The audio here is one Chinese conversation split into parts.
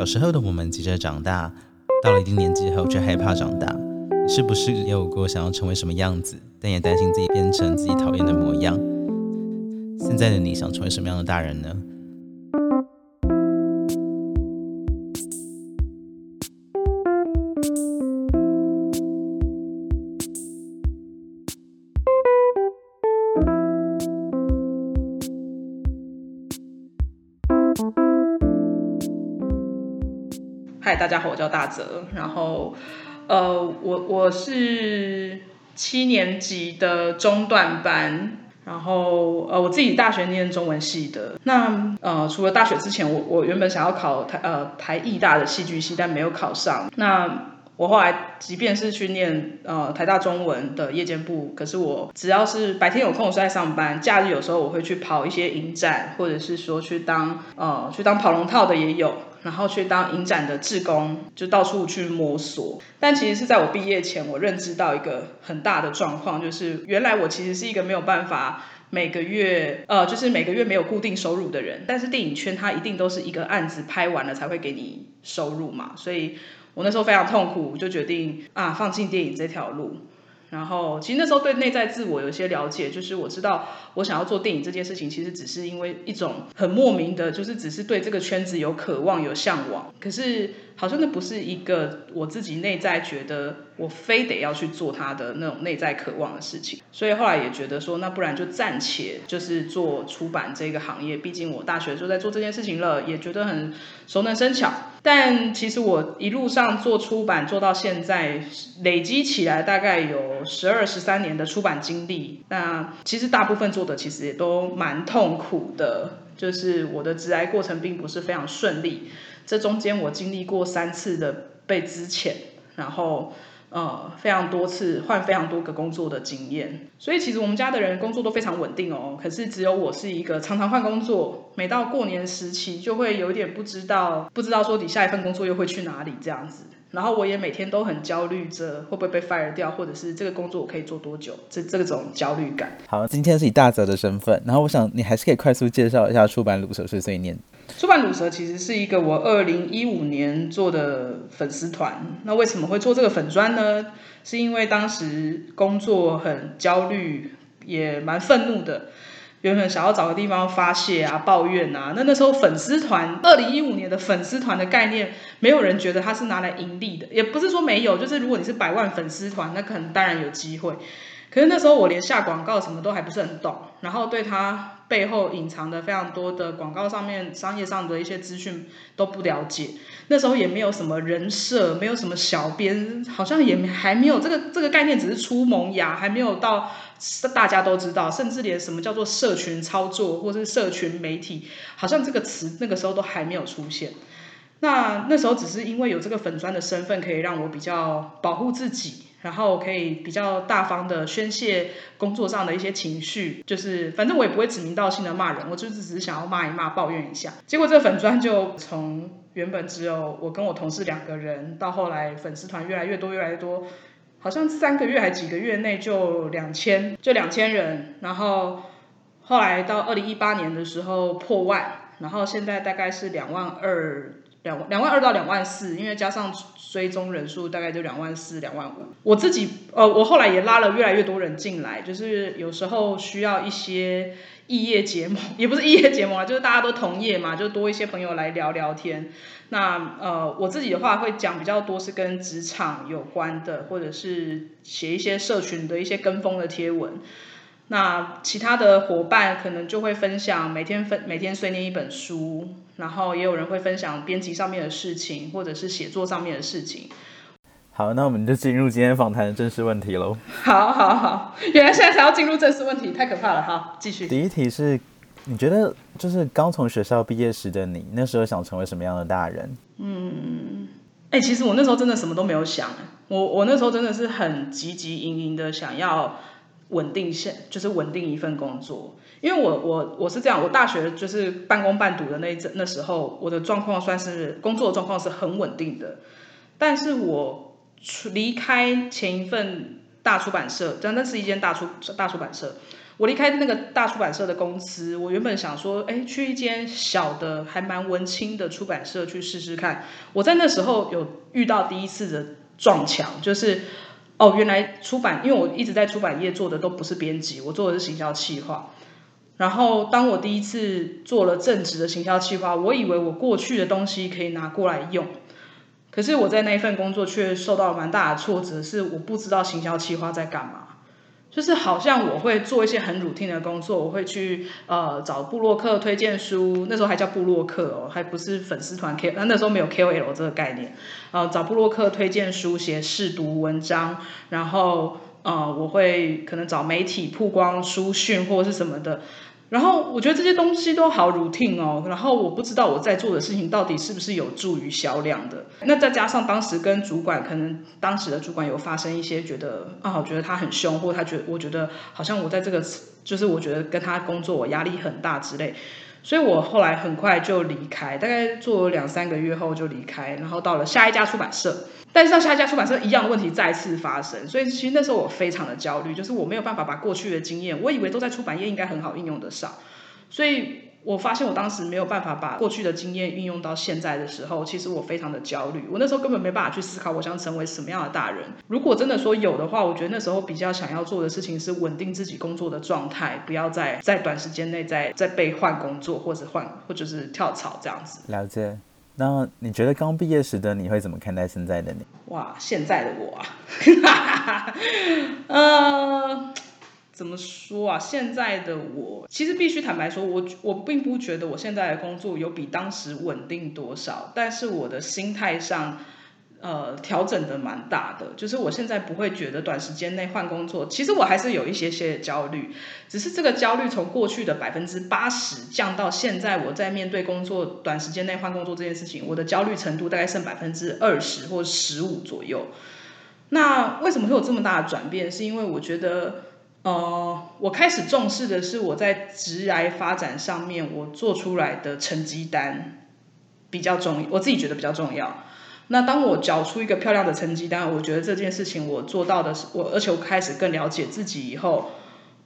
小时候的我们急着长大，到了一定年纪后却害怕长大。是不是也有过想要成为什么样子，但也担心自己变成自己讨厌的模样？现在的你想成为什么样的大人呢？嗨，大家好，我叫大泽。然后，呃，我我是七年级的中段班。然后，呃，我自己大学念中文系的。那，呃，除了大学之前，我我原本想要考台呃台艺大的戏剧系，但没有考上。那我后来即便是去念呃台大中文的夜间部，可是我只要是白天有空我是在上班，假日有时候我会去跑一些影展，或者是说去当呃去当跑龙套的也有。然后去当影展的志工，就到处去摸索。但其实是在我毕业前，我认知到一个很大的状况，就是原来我其实是一个没有办法每个月，呃，就是每个月没有固定收入的人。但是电影圈它一定都是一个案子拍完了才会给你收入嘛，所以我那时候非常痛苦，就决定啊，放弃电影这条路。然后，其实那时候对内在自我有一些了解，就是我知道我想要做电影这件事情，其实只是因为一种很莫名的，就是只是对这个圈子有渴望、有向往。可是，好像那不是一个我自己内在觉得我非得要去做他的那种内在渴望的事情。所以后来也觉得说，那不然就暂且就是做出版这个行业。毕竟我大学就在做这件事情了，也觉得很熟能生巧。但其实我一路上做出版做到现在，累积起来大概有十二十三年的出版经历。那其实大部分做的其实也都蛮痛苦的，就是我的职癌过程并不是非常顺利。这中间我经历过三次的被资遣，然后。呃，非常多次换非常多个工作的经验，所以其实我们家的人工作都非常稳定哦。可是只有我是一个常常换工作，每到过年时期就会有点不知道，不知道说底下一份工作又会去哪里这样子。然后我也每天都很焦虑着会不会被 fire 掉，或者是这个工作我可以做多久，这这种焦虑感。好，今天是以大泽的身份，然后我想你还是可以快速介绍一下出版《鲁蛇碎碎念》。出版鲁蛇其实是一个我二零一五年做的粉丝团。那为什么会做这个粉砖呢？是因为当时工作很焦虑，也蛮愤怒的。原本想要找个地方发泄啊、抱怨啊。那那时候粉丝团，二零一五年的粉丝团的概念，没有人觉得它是拿来盈利的。也不是说没有，就是如果你是百万粉丝团，那可能当然有机会。可是那时候我连下广告什么都还不是很懂，然后对他背后隐藏的非常多的广告上面商业上的一些资讯都不了解。那时候也没有什么人设，没有什么小编，好像也还没有这个这个概念，只是出萌芽，还没有到大家都知道，甚至连什么叫做社群操作或是社群媒体，好像这个词那个时候都还没有出现。那那时候只是因为有这个粉砖的身份，可以让我比较保护自己。然后可以比较大方的宣泄工作上的一些情绪，就是反正我也不会指名道姓的骂人，我就是只是想要骂一骂、抱怨一下。结果这粉砖就从原本只有我跟我同事两个人，到后来粉丝团越来越多、越来越多，好像三个月还几个月内就两千，就两千人。然后后来到二零一八年的时候破万，然后现在大概是两万二。两两万二到两万四，因为加上追踪人数大概就两万四、两万五。我自己呃，我后来也拉了越来越多人进来，就是有时候需要一些异业结盟，也不是异业结盟啊，就是大家都同业嘛，就多一些朋友来聊聊天。那呃，我自己的话会讲比较多是跟职场有关的，或者是写一些社群的一些跟风的贴文。那其他的伙伴可能就会分享每天分每天碎念一本书，然后也有人会分享编辑上面的事情，或者是写作上面的事情。好，那我们就进入今天访谈的正式问题喽。好，好，好，原来现在才要进入正式问题，太可怕了。好，继续。第一题是，你觉得就是刚从学校毕业时的你，那时候想成为什么样的大人？嗯，哎，其实我那时候真的什么都没有想，我我那时候真的是很汲汲营营的想要。稳定现就是稳定一份工作，因为我我我是这样，我大学就是半工半读的那一阵那时候，我的状况算是工作状况是很稳定的，但是我离开前一份大出版社，真的是一间大出大出版社，我离开那个大出版社的公司，我原本想说，哎，去一间小的还蛮文青的出版社去试试看。我在那时候有遇到第一次的撞墙，就是哦，原来出版，因为我一直在出版业做的都不是编辑，我做的是行销企划。然后当我第一次做了正职的行销企划，我以为我过去的东西可以拿过来用，可是我在那一份工作却受到了蛮大的挫折，是我不知道行销企划在干嘛。就是好像我会做一些很 routine 的工作，我会去呃找布洛克推荐书，那时候还叫布洛克哦，还不是粉丝团 K，那那时候没有 KOL 这个概念，呃找布洛克推荐书写试读文章，然后呃我会可能找媒体曝光书讯或是什么的。然后我觉得这些东西都好 routine 哦，然后我不知道我在做的事情到底是不是有助于销量的。那再加上当时跟主管，可能当时的主管有发生一些觉得啊，我觉得他很凶，或他觉我觉得好像我在这个就是我觉得跟他工作我压力很大之类。所以我后来很快就离开，大概做了两三个月后就离开，然后到了下一家出版社。但是到下一家出版社，一样的问题再次发生，所以其实那时候我非常的焦虑，就是我没有办法把过去的经验，我以为都在出版业应该很好应用得上，所以我发现我当时没有办法把过去的经验运用到现在的时候，其实我非常的焦虑。我那时候根本没办法去思考我想成为什么样的大人。如果真的说有的话，我觉得那时候比较想要做的事情是稳定自己工作的状态，不要再在短时间内再再被换工作或者换或者是跳槽这样子。了解。那你觉得刚毕业时的你会怎么看待现在的你？哇，现在的我啊，呃，怎么说啊？现在的我，其实必须坦白说，我我并不觉得我现在的工作有比当时稳定多少，但是我的心态上。呃，调整的蛮大的，就是我现在不会觉得短时间内换工作，其实我还是有一些些焦虑，只是这个焦虑从过去的百分之八十降到现在，我在面对工作短时间内换工作这件事情，我的焦虑程度大概剩百分之二十或十五左右。那为什么会有这么大的转变？是因为我觉得，呃，我开始重视的是我在职涯发展上面我做出来的成绩单比较重，我自己觉得比较重要。那当我缴出一个漂亮的成绩单，我觉得这件事情我做到的是我，而且我开始更了解自己以后，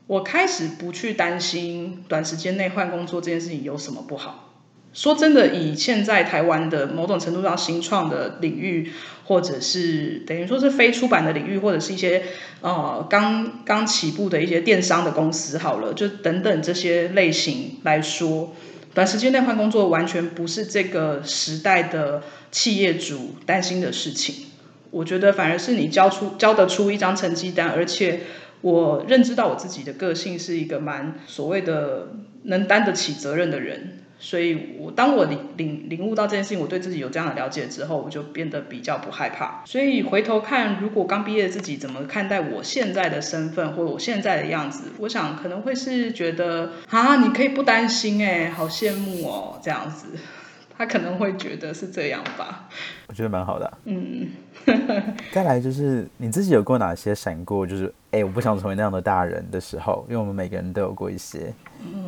我开始不去担心短时间内换工作这件事情有什么不好。说真的，以现在台湾的某种程度上新创的领域，或者是等于说是非出版的领域，或者是一些呃刚刚起步的一些电商的公司，好了，就等等这些类型来说。短时间内换工作完全不是这个时代的企业主担心的事情。我觉得反而是你交出交得出一张成绩单，而且我认知到我自己的个性是一个蛮所谓的能担得起责任的人。所以，我当我领领领悟到这件事情，我对自己有这样的了解之后，我就变得比较不害怕。所以回头看，如果刚毕业的自己怎么看待我现在的身份或者我现在的样子，我想可能会是觉得啊，你可以不担心哎，好羡慕哦，这样子，他可能会觉得是这样吧。我觉得蛮好的。嗯。再来就是你自己有过哪些闪过，就是哎，我不想成为那样的大人的时候，因为我们每个人都有过一些。嗯。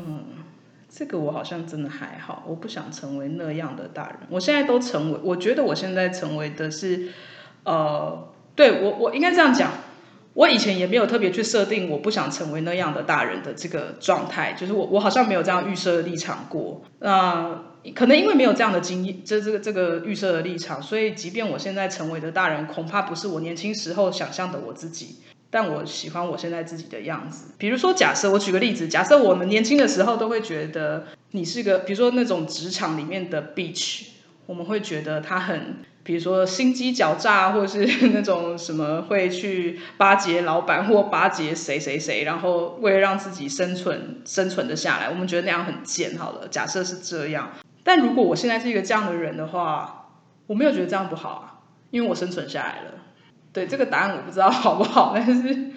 这个我好像真的还好，我不想成为那样的大人。我现在都成为，我觉得我现在成为的是，呃，对我我应该这样讲，我以前也没有特别去设定我不想成为那样的大人的这个状态，就是我我好像没有这样预设的立场过。那可能因为没有这样的经验，这这个这个预设的立场，所以即便我现在成为的大人，恐怕不是我年轻时候想象的我自己。但我喜欢我现在自己的样子。比如说，假设我举个例子，假设我们年轻的时候都会觉得你是个，比如说那种职场里面的 bitch，我们会觉得他很，比如说心机狡诈，或者是那种什么会去巴结老板或巴结谁谁谁，然后为了让自己生存生存的下来，我们觉得那样很贱。好了，假设是这样。但如果我现在是一个这样的人的话，我没有觉得这样不好啊，因为我生存下来了。对这个答案我不知道好不好，但是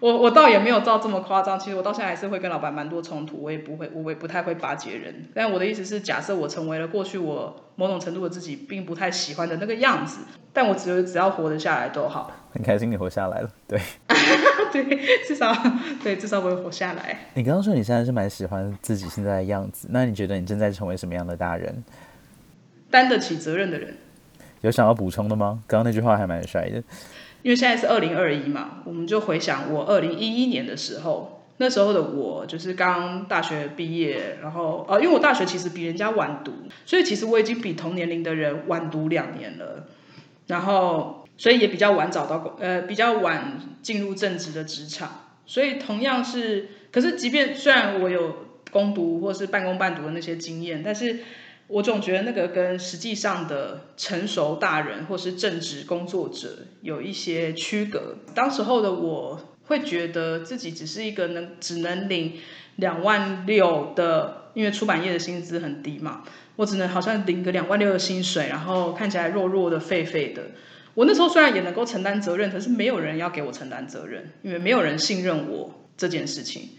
我我倒也没有照这么夸张。其实我到现在还是会跟老板蛮多冲突，我也不会，我也不太会巴结人。但我的意思是，假设我成为了过去我某种程度的自己并不太喜欢的那个样子，但我只有只要活得下来都好。很开心你活下来了，对，对，至少对至少我会活下来。你刚刚说你现在是蛮喜欢自己现在的样子，那你觉得你正在成为什么样的大人？担得起责任的人。有想要补充的吗？刚刚那句话还蛮帅的。因为现在是二零二一嘛，我们就回想我二零一一年的时候，那时候的我就是刚大学毕业，然后呃，因为我大学其实比人家晚读，所以其实我已经比同年龄的人晚读两年了，然后所以也比较晚找到工，呃，比较晚进入正职的职场，所以同样是，可是即便虽然我有攻读或是半工半读的那些经验，但是我总觉得那个跟实际上的成熟大人或是正职工作者有一些区隔。当时候的我。会觉得自己只是一个能只能领两万六的，因为出版业的薪资很低嘛，我只能好像领个两万六的薪水，然后看起来弱弱的、废废的。我那时候虽然也能够承担责任，可是没有人要给我承担责任，因为没有人信任我这件事情。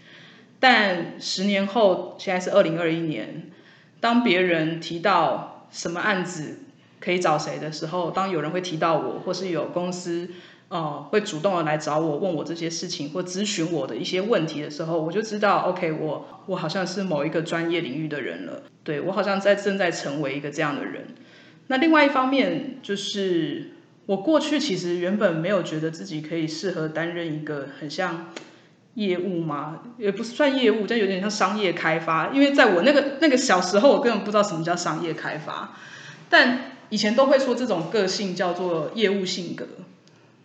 但十年后，现在是二零二一年，当别人提到什么案子可以找谁的时候，当有人会提到我，或是有公司。哦，会主动的来找我，问我这些事情或咨询我的一些问题的时候，我就知道，OK，我我好像是某一个专业领域的人了。对我好像在正在成为一个这样的人。那另外一方面，就是我过去其实原本没有觉得自己可以适合担任一个很像业务嘛，也不算业务，但有点像商业开发。因为在我那个那个小时候，我根本不知道什么叫商业开发，但以前都会说这种个性叫做业务性格。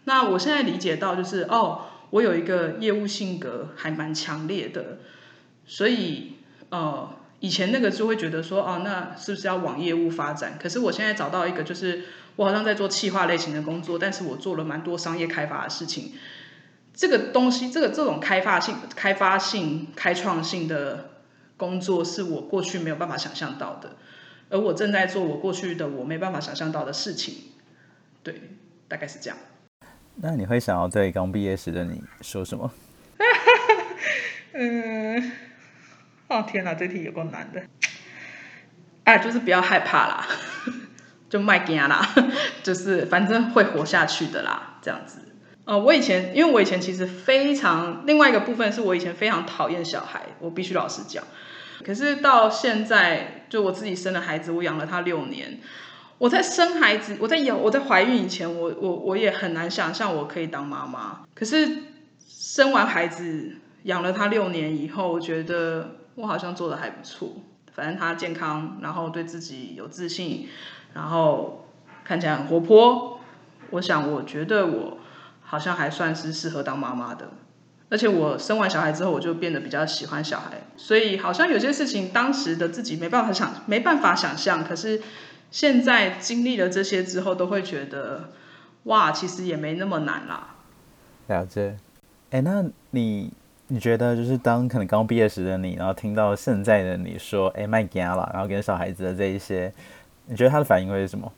那我现在理解到，就是哦，我有一个业务性格还蛮强烈的，所以呃，以前那个就会觉得说，哦，那是不是要往业务发展？可是我现在找到一个，就是我好像在做企划类型的工作，但是我做了蛮多商业开发的事情。这个东西，这个这种开发性、开发性、开创性的工作，是我过去没有办法想象到的，而我正在做我过去的我没办法想象到的事情。对，大概是这样。那你会想要对刚毕业时的你说什么？嗯，哦天哪，这题有够难的。哎，就是不要害怕啦，就卖惊啦，就是反正会活下去的啦，这样子。呃，我以前，因为我以前其实非常，另外一个部分是我以前非常讨厌小孩，我必须老实讲。可是到现在，就我自己生了孩子，我养了他六年。我在生孩子，我在养，我在怀孕以前，我我我也很难想象我可以当妈妈。可是生完孩子，养了他六年以后，我觉得我好像做的还不错。反正他健康，然后对自己有自信，然后看起来很活泼。我想，我觉得我好像还算是适合当妈妈的。而且我生完小孩之后，我就变得比较喜欢小孩。所以好像有些事情，当时的自己没办法想，没办法想象。可是。现在经历了这些之后，都会觉得，哇，其实也没那么难啦。了解。哎，那你你觉得，就是当可能刚毕业时的你，然后听到现在的你说，哎，卖家了，然后跟小孩子的这一些，你觉得他的反应会是什么？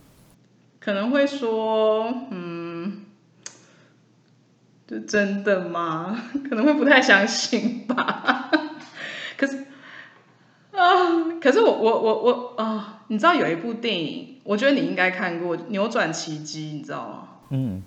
可能会说，嗯，就真的吗？可能会不太相信吧。可是。啊！可是我我我我啊！你知道有一部电影，我觉得你应该看过《扭转奇迹》，你知道吗？嗯，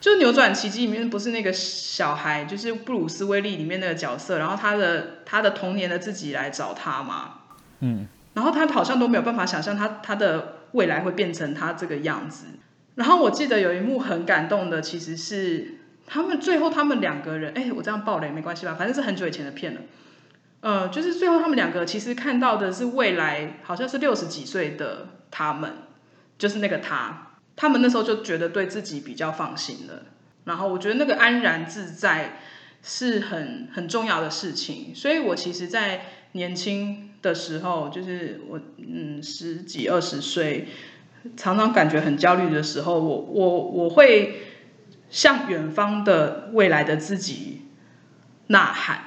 就《扭转奇迹》里面不是那个小孩，就是布鲁斯威利里面那个角色，然后他的他的童年的自己来找他嘛。嗯，然后他好像都没有办法想象他他的未来会变成他这个样子。然后我记得有一幕很感动的，其实是他们最后他们两个人，哎，我这样爆雷没关系吧？反正是很久以前的片了。呃，就是最后他们两个其实看到的是未来，好像是六十几岁的他们，就是那个他，他们那时候就觉得对自己比较放心了。然后我觉得那个安然自在是很很重要的事情。所以我其实，在年轻的时候，就是我嗯十几二十岁，常常感觉很焦虑的时候，我我我会向远方的未来的自己呐喊。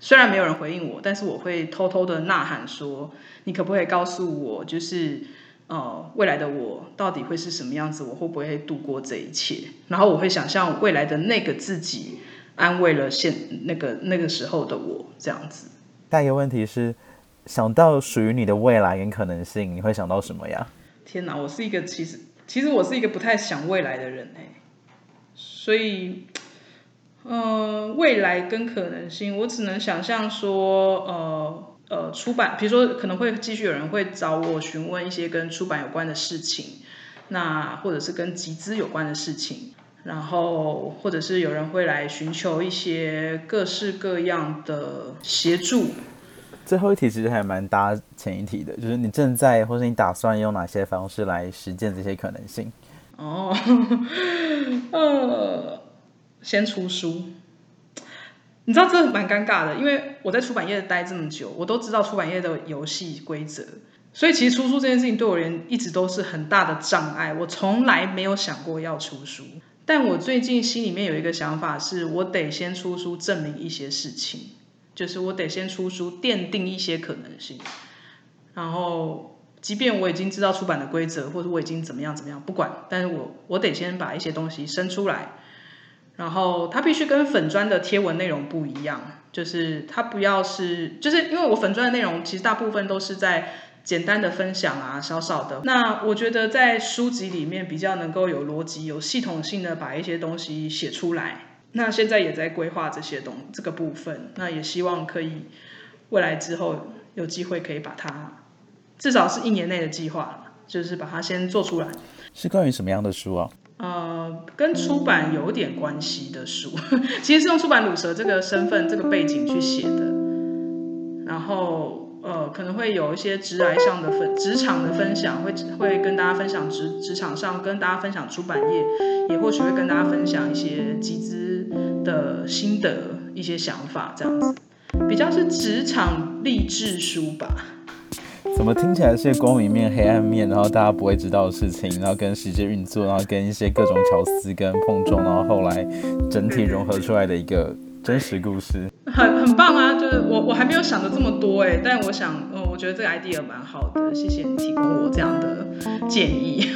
虽然没有人回应我，但是我会偷偷的呐喊说：“你可不可以告诉我，就是呃未来的我到底会是什么样子？我会不会度过这一切？然后我会想象未来的那个自己安慰了现那个那个时候的我这样子。”下一个问题是，想到属于你的未来跟可能性，你会想到什么呀？天哪，我是一个其实其实我是一个不太想未来的人哎，所以。嗯，未来跟可能性，我只能想象说，呃呃，出版，比如说可能会继续有人会找我询问一些跟出版有关的事情，那或者是跟集资有关的事情，然后或者是有人会来寻求一些各式各样的协助。最后一题其实还蛮搭前一题的，就是你正在或是你打算用哪些方式来实践这些可能性？哦，呃，先出书。你知道这蛮尴尬的，因为我在出版业待这么久，我都知道出版业的游戏规则，所以其实出书这件事情对我而言一直都是很大的障碍。我从来没有想过要出书，但我最近心里面有一个想法，是我得先出书证明一些事情，就是我得先出书奠定一些可能性。然后，即便我已经知道出版的规则，或者我已经怎么样怎么样，不管，但是我我得先把一些东西生出来。然后它必须跟粉砖的贴文内容不一样，就是它不要是，就是因为我粉砖的内容其实大部分都是在简单的分享啊，少少的。那我觉得在书籍里面比较能够有逻辑、有系统性的把一些东西写出来。那现在也在规划这些东这个部分，那也希望可以未来之后有机会可以把它，至少是一年内的计划，就是把它先做出来。是关于什么样的书啊？呃，跟出版有点关系的书，其实是用出版乳蛇这个身份、这个背景去写的。然后，呃，可能会有一些职来上的分、职场的分享，会会跟大家分享职职场上，跟大家分享出版业，也或许会跟大家分享一些集资的心得、一些想法，这样子，比较是职场励志书吧。怎么听起来是光明面、黑暗面，然后大家不会知道的事情，然后跟世界运作，然后跟一些各种巧思跟碰撞，然后后来整体融合出来的一个真实故事，很很棒啊！就是我我还没有想的这么多哎，但我想，嗯，我觉得这个 idea 蛮好的，谢谢你提供我这样的建议。